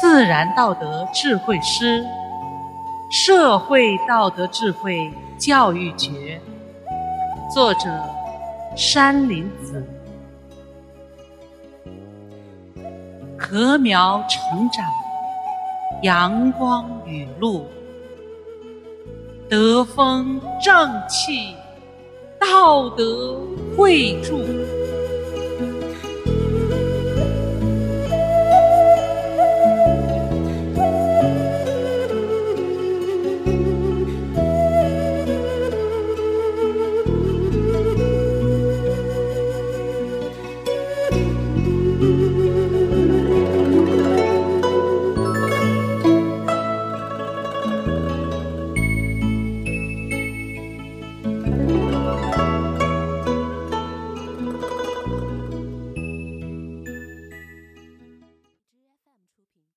自然道德智慧师社会道德智慧教育局作者山林子。禾苗成长阳光雨露。德风正气，道德惠助。